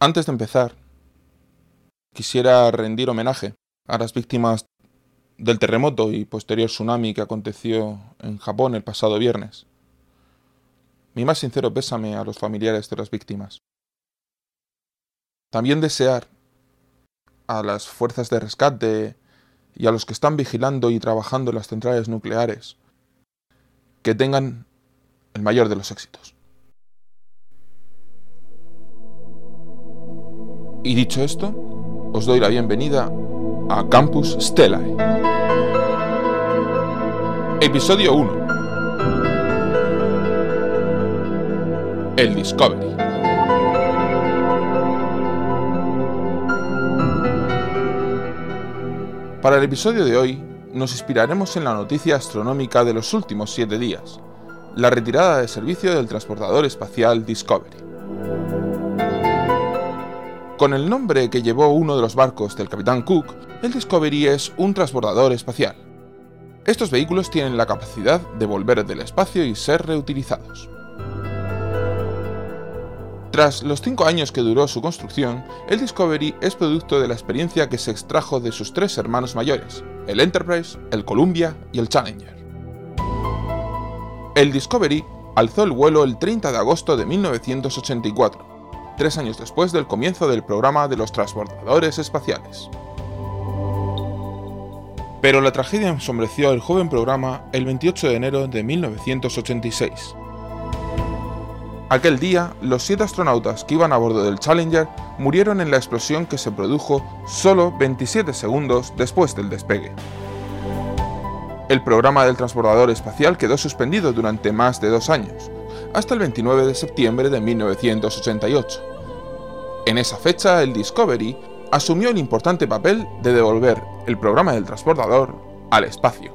Antes de empezar, quisiera rendir homenaje a las víctimas del terremoto y posterior tsunami que aconteció en Japón el pasado viernes. Mi más sincero pésame a los familiares de las víctimas. También desear a las fuerzas de rescate y a los que están vigilando y trabajando en las centrales nucleares que tengan el mayor de los éxitos. Y dicho esto, os doy la bienvenida a Campus Stellae. Episodio 1. El Discovery. Para el episodio de hoy, nos inspiraremos en la noticia astronómica de los últimos siete días, la retirada de servicio del transportador espacial Discovery. Con el nombre que llevó uno de los barcos del capitán Cook, el Discovery es un transbordador espacial. Estos vehículos tienen la capacidad de volver del espacio y ser reutilizados. Tras los cinco años que duró su construcción, el Discovery es producto de la experiencia que se extrajo de sus tres hermanos mayores, el Enterprise, el Columbia y el Challenger. El Discovery alzó el vuelo el 30 de agosto de 1984, tres años después del comienzo del programa de los transbordadores espaciales. Pero la tragedia ensombreció el joven programa el 28 de enero de 1986. Aquel día, los siete astronautas que iban a bordo del Challenger murieron en la explosión que se produjo solo 27 segundos después del despegue. El programa del transbordador espacial quedó suspendido durante más de dos años, hasta el 29 de septiembre de 1988. En esa fecha, el Discovery asumió el importante papel de devolver el programa del transportador al espacio.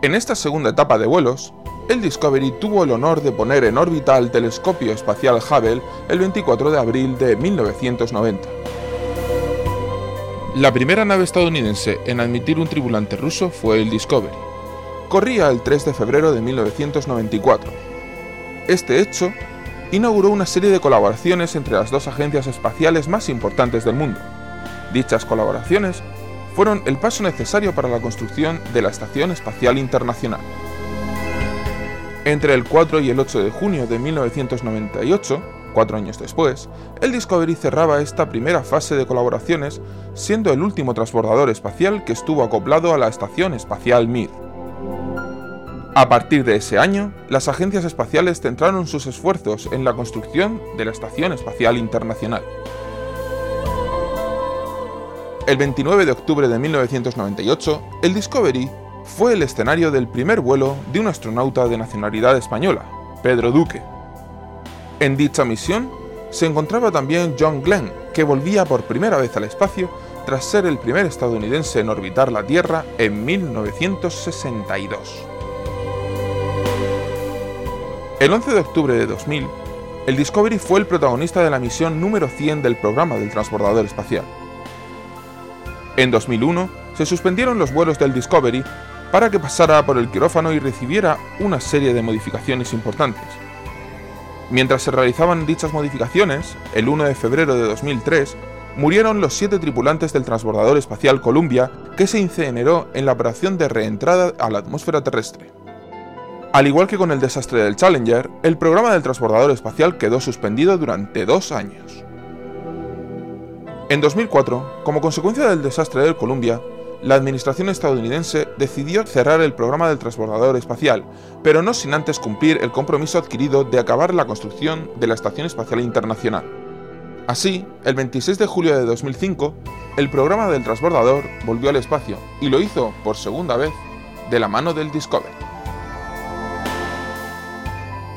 En esta segunda etapa de vuelos, el Discovery tuvo el honor de poner en órbita al telescopio espacial Hubble el 24 de abril de 1990. La primera nave estadounidense en admitir un tripulante ruso fue el Discovery corría el 3 de febrero de 1994. Este hecho inauguró una serie de colaboraciones entre las dos agencias espaciales más importantes del mundo. Dichas colaboraciones fueron el paso necesario para la construcción de la Estación Espacial Internacional. Entre el 4 y el 8 de junio de 1998, cuatro años después, el Discovery cerraba esta primera fase de colaboraciones, siendo el último transbordador espacial que estuvo acoplado a la Estación Espacial Mir. A partir de ese año, las agencias espaciales centraron sus esfuerzos en la construcción de la Estación Espacial Internacional. El 29 de octubre de 1998, el Discovery fue el escenario del primer vuelo de un astronauta de nacionalidad española, Pedro Duque. En dicha misión se encontraba también John Glenn, que volvía por primera vez al espacio tras ser el primer estadounidense en orbitar la Tierra en 1962. El 11 de octubre de 2000, el Discovery fue el protagonista de la misión número 100 del programa del transbordador espacial. En 2001, se suspendieron los vuelos del Discovery para que pasara por el quirófano y recibiera una serie de modificaciones importantes. Mientras se realizaban dichas modificaciones, el 1 de febrero de 2003, murieron los siete tripulantes del transbordador espacial Columbia que se incineró en la operación de reentrada a la atmósfera terrestre. Al igual que con el desastre del Challenger, el programa del transbordador espacial quedó suspendido durante dos años. En 2004, como consecuencia del desastre del Columbia, la administración estadounidense decidió cerrar el programa del transbordador espacial, pero no sin antes cumplir el compromiso adquirido de acabar la construcción de la Estación Espacial Internacional. Así, el 26 de julio de 2005, el programa del transbordador volvió al espacio y lo hizo por segunda vez de la mano del Discovery.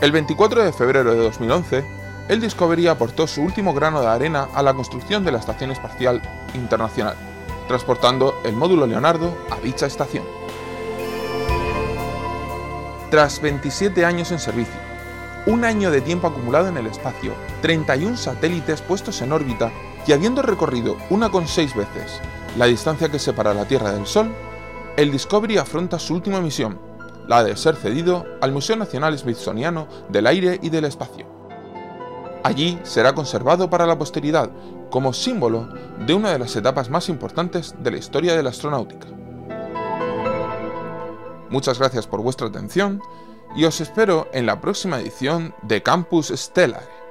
El 24 de febrero de 2011, el Discovery aportó su último grano de arena a la construcción de la Estación Espacial Internacional, transportando el módulo Leonardo a dicha estación. Tras 27 años en servicio, un año de tiempo acumulado en el espacio, 31 satélites puestos en órbita y habiendo recorrido una con seis veces la distancia que separa la Tierra del Sol, el Discovery afronta su última misión, la de ser cedido al Museo Nacional Smithsoniano del Aire y del Espacio. Allí será conservado para la posteridad como símbolo de una de las etapas más importantes de la historia de la astronáutica. Muchas gracias por vuestra atención y os espero en la próxima edición de Campus Stellar.